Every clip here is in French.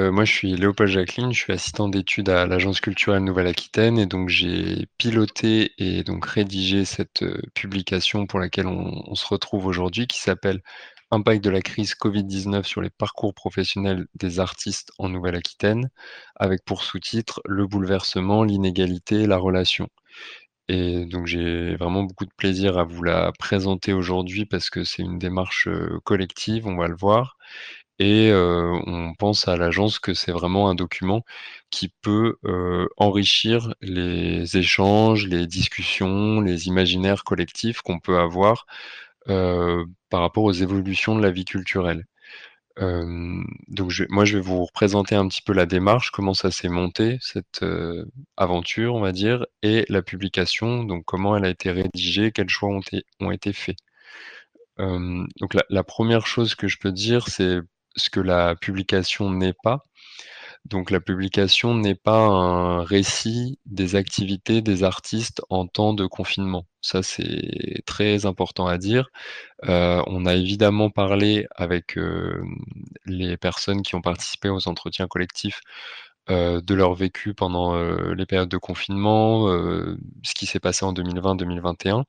Heu, moi, je suis Léopold Jacqueline, je suis assistant d'études à l'Agence culturelle Nouvelle-Aquitaine et donc j'ai piloté et donc rédigé cette, heu, publication pour laquelle on on se retrouve aujourd'hui qui s'appelle «Impact de la crise Covid-19 sur les parcours professionnels des artistes en Nouvelle-Aquitaine», avec pour sous-titre: «Le bouleversement, l'inégalité, la relation» et donc j'ai vraiment beaucoup de plaisir à vous la présenter aujourd'hui parce que c'est une démarche, heu, collective, on va le voir et on pense à l'agence que c'est vraiment un document qui peut, enrichir les échanges, les discussions, les imaginaires collectifs qu'on peut avoir, par rapport aux évolutions de la vie culturelle. Donc moi, je vais vous représenter un petit peu la démarche, comment ça s'est monté cette, aventure, on va dire et la publication, donc comment elle a été rédigée, quels choix ont été ont été faits. Donc la 1 chose que je peux dire, c'est ce que la publication n'est pas. Donc la publication n'est pas un récit des activités des artistes en temps de confinement. Ça, c'est très important à dire. Heu, on a évidemment parlé avec, hem, les personnes qui ont participé aux entretiens collectifs, heu, de leur vécu pendant, les périodes de confinement, ce qui s'est passé en 2020-2021.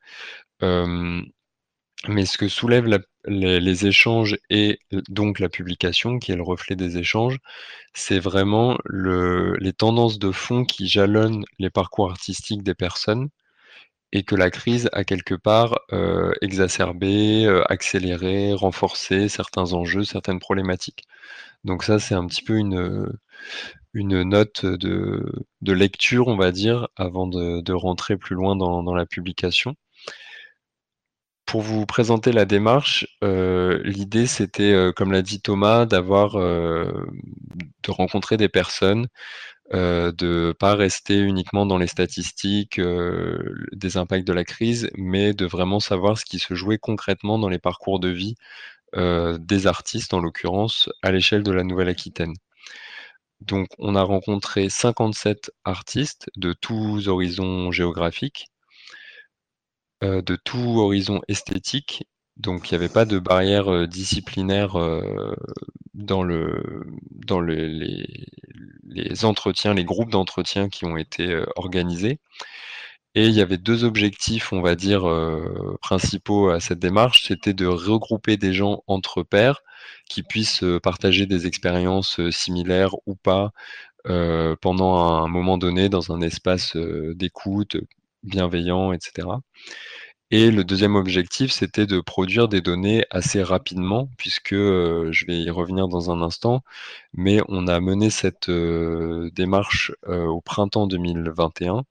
Mais ce que soulèvent les échanges et donc la publication qui est le reflet des échanges, c'est vraiment le les tendances de fond qui jalonnent les parcours artistiques des personnes et que la crise a quelque part, heu, exacerbé, heu, accéléré, renforcé certains enjeux, certaines problématiques. Donc ça, c'est un petit peu une, une note de de lecture, on va dire, avant de rentrer plus loin dans la publication. Pour vous présenter la démarche, heu, l'idée c'était, heu, comme l'a dit Thomas, d'avoir, hem, de rencontrer des personnes, heu, de pas rester uniquement dans les statistiques, des impacts de la crise, mais de vraiment savoir ce qui se jouait concrètement dans les parcours de vie, des artistes, en l'occurrence, à l'échelle de la Nouvelle-Aquitaine. Donc on a rencontré 57 artistes de tous horizons géographiques heu, de tout horizon esthétique, donc il y avait pas de barrière, heu, disciplinaire, heu, dans le dans le les entretiens, les groupes d'entretiens qui ont été, organisés et il y avait 2 objectifs, on va dire, principaux à cette démarche. C'était de regrouper des gens entre pairs qui puissent, partager des expériences, similaires ou pas, pendant un moment donné dans un espace, d'écoute, bienveillant et cetera et le 2e objectif, c'était de produire des données assez rapidement puisque, heu, je vais y revenir dans un instant, mais on a mené cette, heu, démarche, heu, au printemps 2021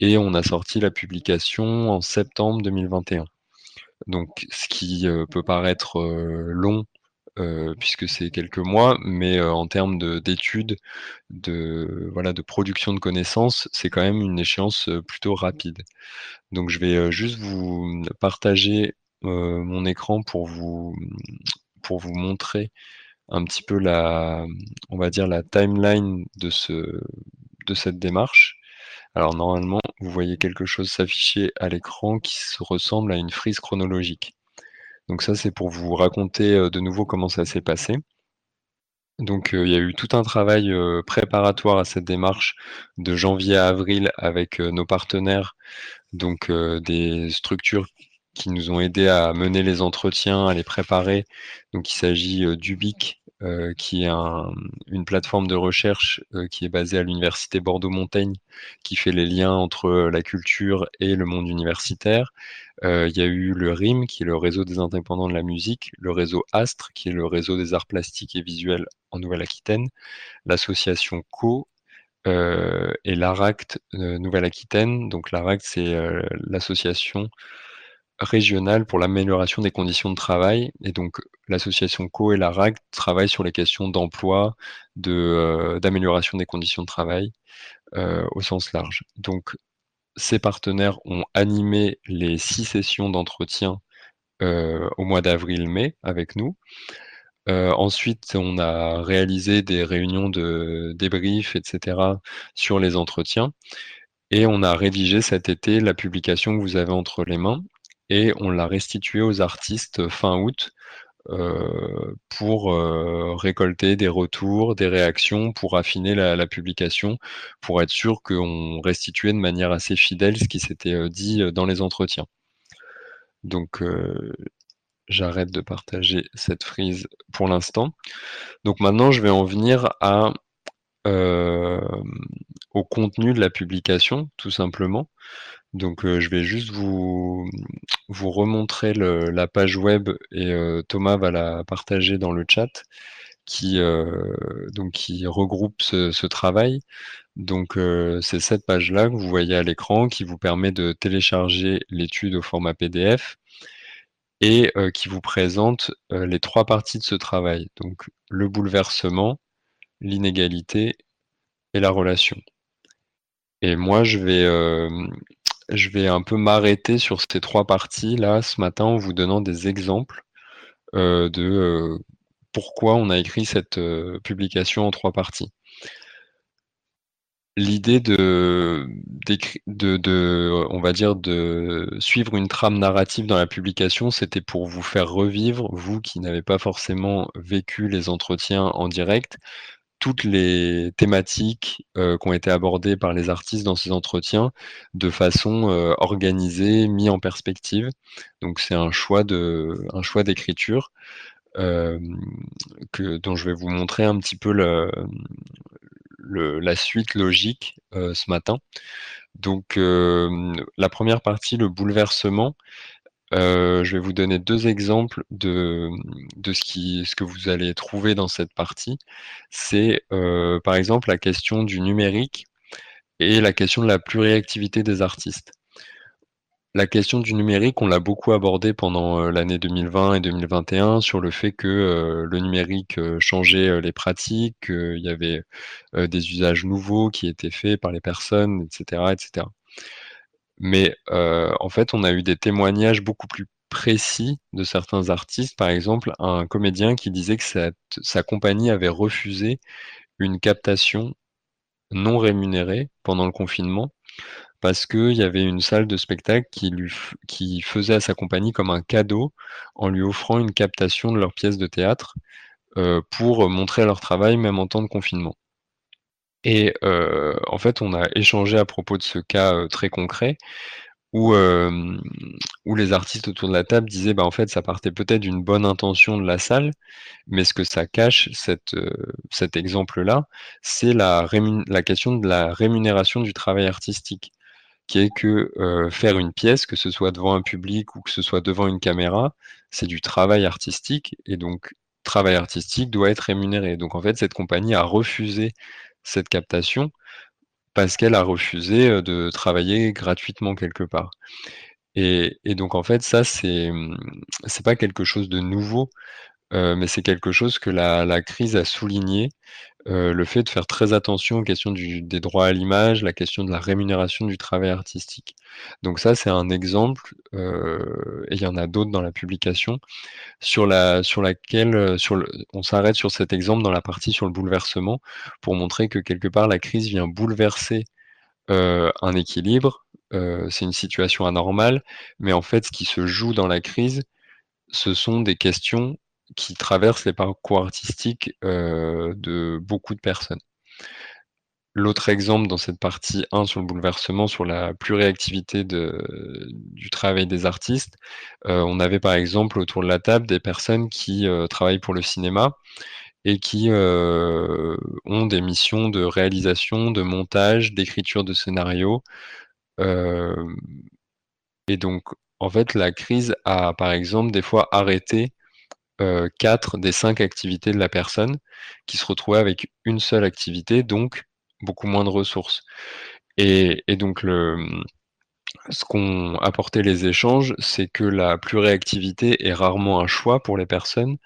et on a sorti la publication en septembre 2021. Donc ce qui, peut paraître, long, heu, puisque c'est quelques mois, mais, heu, en termes de d'études, de voilà, de production de connaissances, c'est quand même une échéance, heu, plutôt rapide. Donc je vais, juste vous, mmh, partager, mon écran pour vous, montrer un petit peu la, on va dire la timeline de de cette démarche. Alors normalement, vous voyez quelque chose s'afficher à l'écran qui se ressemble à une frise chronologique. Donc ça, c'est pour vous raconter, heu, de nouveau comment ça s'est passé. Donc, heu, il y a eu tout un travail, heu, préparatoire à cette démarche de janvier à avril avec, nos partenaires, donc, des structures qui nous ont aidés à mener les entretiens, à les préparer. Donc il s'agit, heu, heu, qui est un, une plateforme de recherche, heu, qui est basée à l'université Bordeaux-Montaigne, qui fait les liens entre, heu, la culture et le monde universitaire. Il y a eu le RIM, qui est le réseau des indépendants de la musique, le réseau ASTRE, qui est le réseau des arts plastiques et visuels en Nouvelle-Aquitaine, l'association CO, et l'ARACT, Nouvelle-Aquitaine. Donc l'ARACT, c'est, l'association régionale pour l'amélioration des conditions de travail et donc l'association CO et l'ARACT travaillent sur les questions d'emploi, de, heu, d'amélioration des conditions de travail, heu, au sens large. Donc ces partenaires ont animé les 6 sessions d'entretien, heu, au mois d'avril-mai avec nous. Ensuite, on a réalisé des réunions de débrief et cetera sur les entretiens et on a rédigé cet été la publication que vous avez entre les mains et on l'a restituée aux artistes fin août, heu, pour, heu, récolter des retours, des réactions, pour affiner la publication, pour être sûr qu'on restituait de manière assez fidèle ce qui s'était, dit, dans les entretiens. Donc, j'arrête de partager cette frise pour l'instant. Donc maintenant, je vais en venir à, hem, au contenu de la publication, tout simplement. Donc, heu, je vais juste vous vous remontrer la page web et heu, Thomas va la partager dans le chat qui, donc qui regroupe ce ce travail. Donc, c'est cette page-là que vous voyez à l'écran qui vous permet de télécharger l'étude au format PDF et qui vous présente, les 3 parties de ce travail. Donc le bouleversement, l'inégalité et la relation. Et moi, je vais, vais un peu m'arrêter sur ces 3 parties-là ce matin en vous donnant des exemples, heu, de, heu, pourquoi on a écrit cette, publication en 3 parties. L'idée de on va dire de suivre une trame narrative dans la publication, c'était pour vous faire revivre, vous qui n'avez pas forcément vécu les entretiens en direct, toutes les thématiques, heu, qui ont été abordées par les artistes dans ces entretiens de façon, heu, organisée, mis en perspective. Donc c'est un choix de un choix d'écriture, que dont je vais vous montrer un petit peu la suite logique, ce matin. Donc, la première partie, le bouleversement, heu, je vais vous donner 2 exemples de, ce que vous allez trouver dans cette partie. C'est, heu, par exemple, la question du numérique et la question de la pluriactivité des artistes. La question du numérique, on l'a beaucoup abordée pendant, heu, l'année 2020 et 2021 sur le fait que, le numérique, changeait, les pratiques, qu'il y avait, des usages nouveaux qui étaient faits par les personnes et cetera et cetera. Mais, heu, en fait, on a eu des témoignages beaucoup plus précis de certains artistes. Par exemple, un comédien qui disait que sa compagnie avait refusé une captation non rémunérée pendant le confinement parce qu'il y avait une salle de spectacle qui lui faisait à sa compagnie comme un cadeau en lui offrant une captation de leur pièce de théâtre, heu, pour montrer leur travail même en temps de confinement. Et heu, en fait, on a échangé à propos de ce cas, heu, très concret où, hem, où les artistes autour de la table disaient: «Bah, en fait, ça partait peut-être d'une bonne intention de la salle, mais ce que ça cache, cet, exemple-là, c'est la question de la rémunération du travail artistique» qui est que, faire une pièce, que ce soit devant un public ou que ce soit devant une caméra, c'est du travail artistique et donc travail artistique doit être rémunéré. Donc en fait, cette compagnie a refusé cette captation parce qu'elle a refusé, de travailler gratuitement quelque part. Et donc en fait, ça, c'est, mmh, c'est pas quelque chose de nouveau, mais c'est quelque chose que la crise a souligné, heu, le fait de faire très attention aux questions des droits à l'image, la question de la rémunération du travail artistique. Donc ça, c'est un exemple, heu, et il y en a d'autres dans la publication sur la sur laquelle, le on s'arrête sur cet exemple dans la partie sur le bouleversement pour montrer que quelque part la crise vient bouleverser, un équilibre. C'est une situation anormale, mais en fait, ce qui se joue dans la crise, ce sont des questions qui traversent les parcours artistiques, heu, de beaucoup de personnes. L'autre exemple dans cette partie 1 sur le bouleversement, sur la pluriactivité de du travail des artistes, heu, on avait par exemple autour de la table des personnes qui, heu, travaillent pour le cinéma et qui, ont des missions de réalisation, de montage, d'écriture de scénario. Et donc en fait, la crise a, par exemple, des fois arrêté, heu, 4 des 5 activités de la personne qui se retrouvait avec une seule activité, donc beaucoup moins de ressources. Et donc ce qu'ont apporté les échanges, c'est que la pluriactivité est rarement un choix pour les personnes.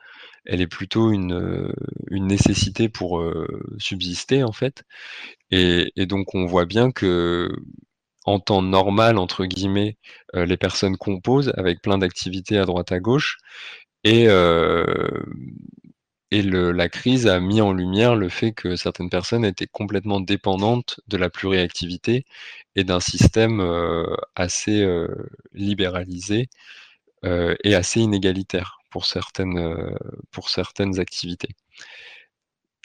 Elle est plutôt une, nécessité pour, heu, subsister, en fait. Et donc on voit bien qu'en temps «normal» entre guillemets, heu, les personnes composent avec plein d'activités à droite à gauche et le la crise a mis en lumière le fait que certaines personnes étaient complètement dépendantes de la pluriactivité et d'un système, heu, assez, heu, libéralisé, et assez inégalitaire, pour certaines, pour certaines activités.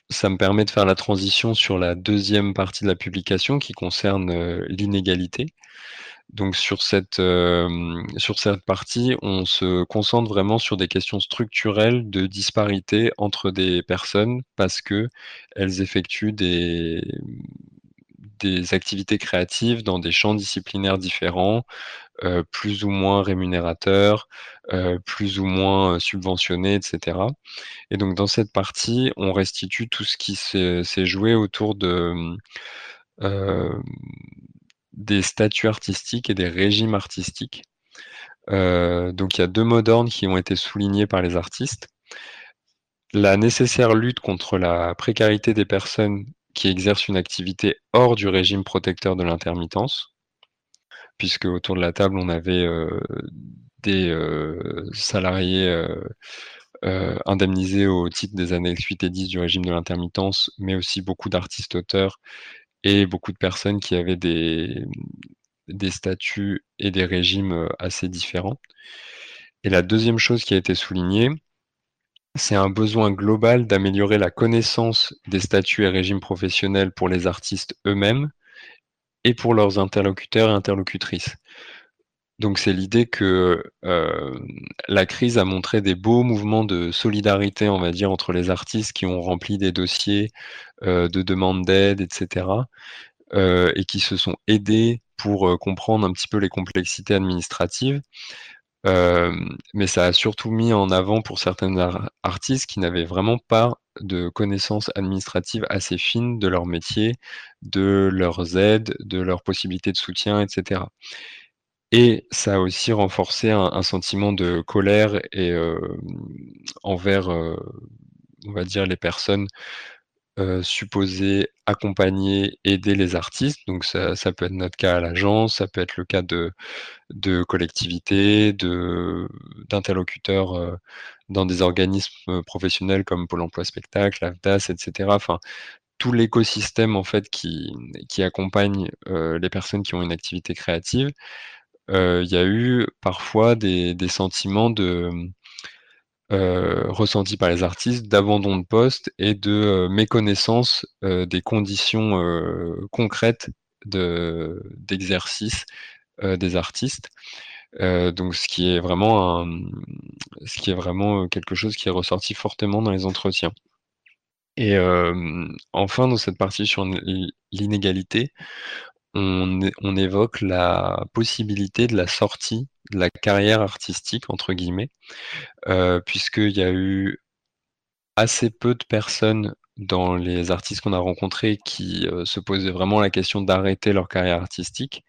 Ça me permet de faire la transition sur la deuxième partie de la publication qui concerne, l'inégalité. Donc sur cette, sur cette partie, on se concentre vraiment sur des questions structurelles de disparité entre des personnes parce qu'elles effectuent des des activités créatives dans des champs disciplinaires différents, plus ou moins rémunérateurs, plus ou moins subventionnés etc. et donc dans cette partie, on restitue tout ce qui s'est joué autour de, des statuts artistiques et des régimes artistiques. donc il y a deux mots d'ordre qui ont été soulignés par les artistes. La nécessaire lutte contre la précarité des personnes qui exercent une activité hors du régime protecteur de l'intermittence. Puisque autour de la table, on avait des salariés indemnisés au titre des années 8 et 10 du régime de l'intermittence, mais aussi beaucoup d'artistes auteurs et beaucoup de personnes qui avaient des, statuts et des régimes assez différents. Et la deuxième chose qui a été soulignée, c'est un besoin global d'améliorer la connaissance des statuts et régimes professionnels pour les artistes eux-mêmes et pour leurs interlocuteurs et interlocutrices. Donc c'est l'idée que la crise a montré des beaux mouvements de solidarité, on va dire, entre les artistes qui ont rempli des dossiers de demande d'aide, etc., et qui se sont aidés pour comprendre un petit peu les complexités administratives. mais ça a surtout mis en avant pour certains artistes qui n'avaient vraiment pas de connaissances administratives assez fines de leur métier, de leurs aides, de leurs possibilités de soutien, etc. Et ça a aussi renforcé un, sentiment de colère et envers, on va dire, les personnes supposées accompagner, aider les artistes. Donc ça, peut être notre cas à l'agence, ça peut être le cas de, collectivités, d'interlocuteurs dans des organismes professionnels comme Pôle emploi spectacle, l'AFDAS, etc. Enfin, tout l'écosystème en fait qui accompagne les personnes qui ont une activité créative il y a eu parfois des sentiments de, ressentis par les artistes d'abandon de poste et de, méconnaissance, des conditions, concrètes de d'exercice, des artistes. donc ce qui est vraiment un, ce qui est vraiment, quelque chose qui est ressorti fortement dans les entretiens. Et enfin dans cette partie sur l'inégalité, on, évoque la possibilité de la sortie de la carrière artistique, entre guillemets, euh, puisqu'il y a eu assez peu de personnes dans les artistes qu'on a rencontrés qui euh, se posaient vraiment la question d'arrêter leur carrière artistique,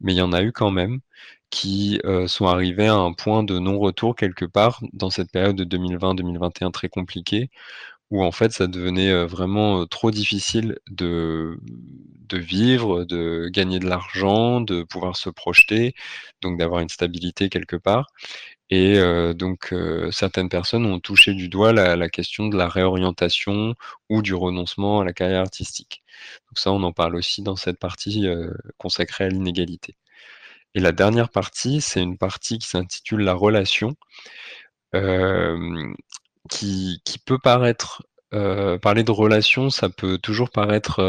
mais il y en a eu quand même qui euh, sont arrivés à un point de non-retour quelque part dans cette période de 2020-2021 très compliquée, où en fait ça devenait vraiment trop difficile de, de vivre, de gagner de l'argent, de pouvoir se projeter, donc d'avoir une stabilité quelque part. Et donc certaines personnes ont touché du doigt la, question de la réorientation ou du renoncement à la carrière artistique. Donc ça, on en parle aussi dans cette partie consacrée à l'inégalité. Et la dernière partie, c'est une partie qui s'intitule La relation qui, peut paraître, parler de relation, ça peut toujours paraître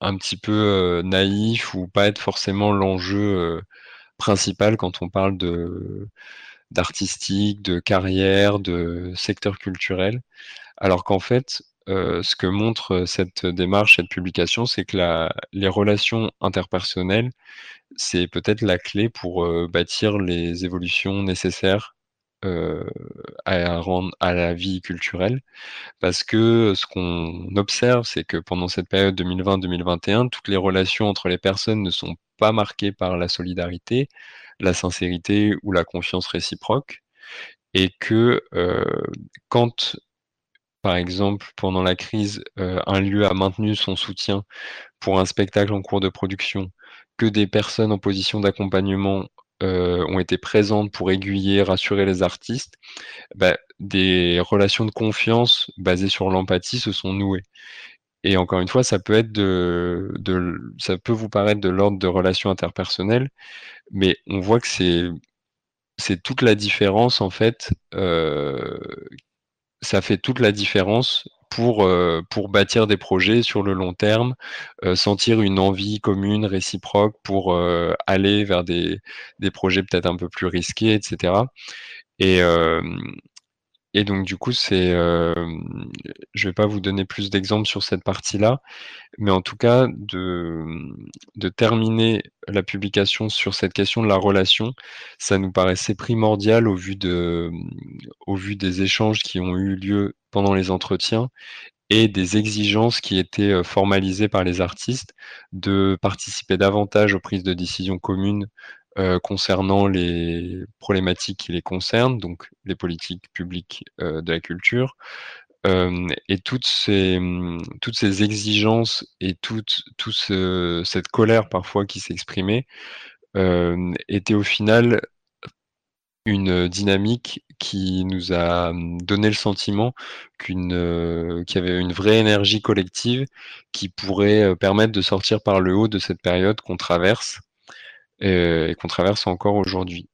un petit peu naïf ou pas être forcément l'enjeu principal quand on parle de d'artistique, de carrière, de secteur culturel. Alors qu'en fait, ce que montre cette démarche, cette publication, c'est que la, les relations interpersonnelles, c'est peut-être la clé pour bâtir les évolutions nécessaires à, rendre, à la vie culturelle. Parce que ce qu'on observe, c'est que pendant cette période 2020-2021, toutes les relations entre les personnes ne sont pas marquées par la solidarité, la sincérité ou la confiance réciproque. Et que quand, par exemple, pendant la crise, un lieu a maintenu son soutien pour un spectacle en cours de production, que des personnes en position d'accompagnement euh, ont été présentes pour aiguiller, rassurer les artistes, bah, des relations de confiance basées sur l'empathie se sont nouées. Et encore une fois, ça peut être de, ça peut vous paraître de l'ordre de relations interpersonnelles, mais on voit que c'est c'est toute la différence en fait, heu, ça fait toute la différence pour, heu, pour bâtir des projets sur le long terme, heu, sentir une envie commune, réciproque pour, heu, aller vers des des projets peut-être un peu plus risqués et cetera. Et et donc du coup, c'est, hem, je vais pas vous donner plus d'exemples sur cette partie-là, mais en tout cas de, terminer la publication sur cette question de la relation, ça nous paraissait primordial au vu de, au vu des échanges qui ont eu lieu pendant les entretiens et des exigences qui étaient, heu, formalisées par les artistes, de participer davantage aux prises de décisions communes, heu, concernant les problématiques qui les concernent, donc les politiques publiques, heu, de la culture. Hem et toutes ces, mmh, toutes ces exigences et toute tout ce cette colère parfois qui s'exprimait, hem, était au final une dynamique qui nous a, mmh, donné le sentiment qu'une, heu, qu'il y avait une vraie énergie collective qui pourrait, heu, permettre de sortir par le haut de cette période qu'on traverse, heu et qu'on traverse encore aujourd'hui.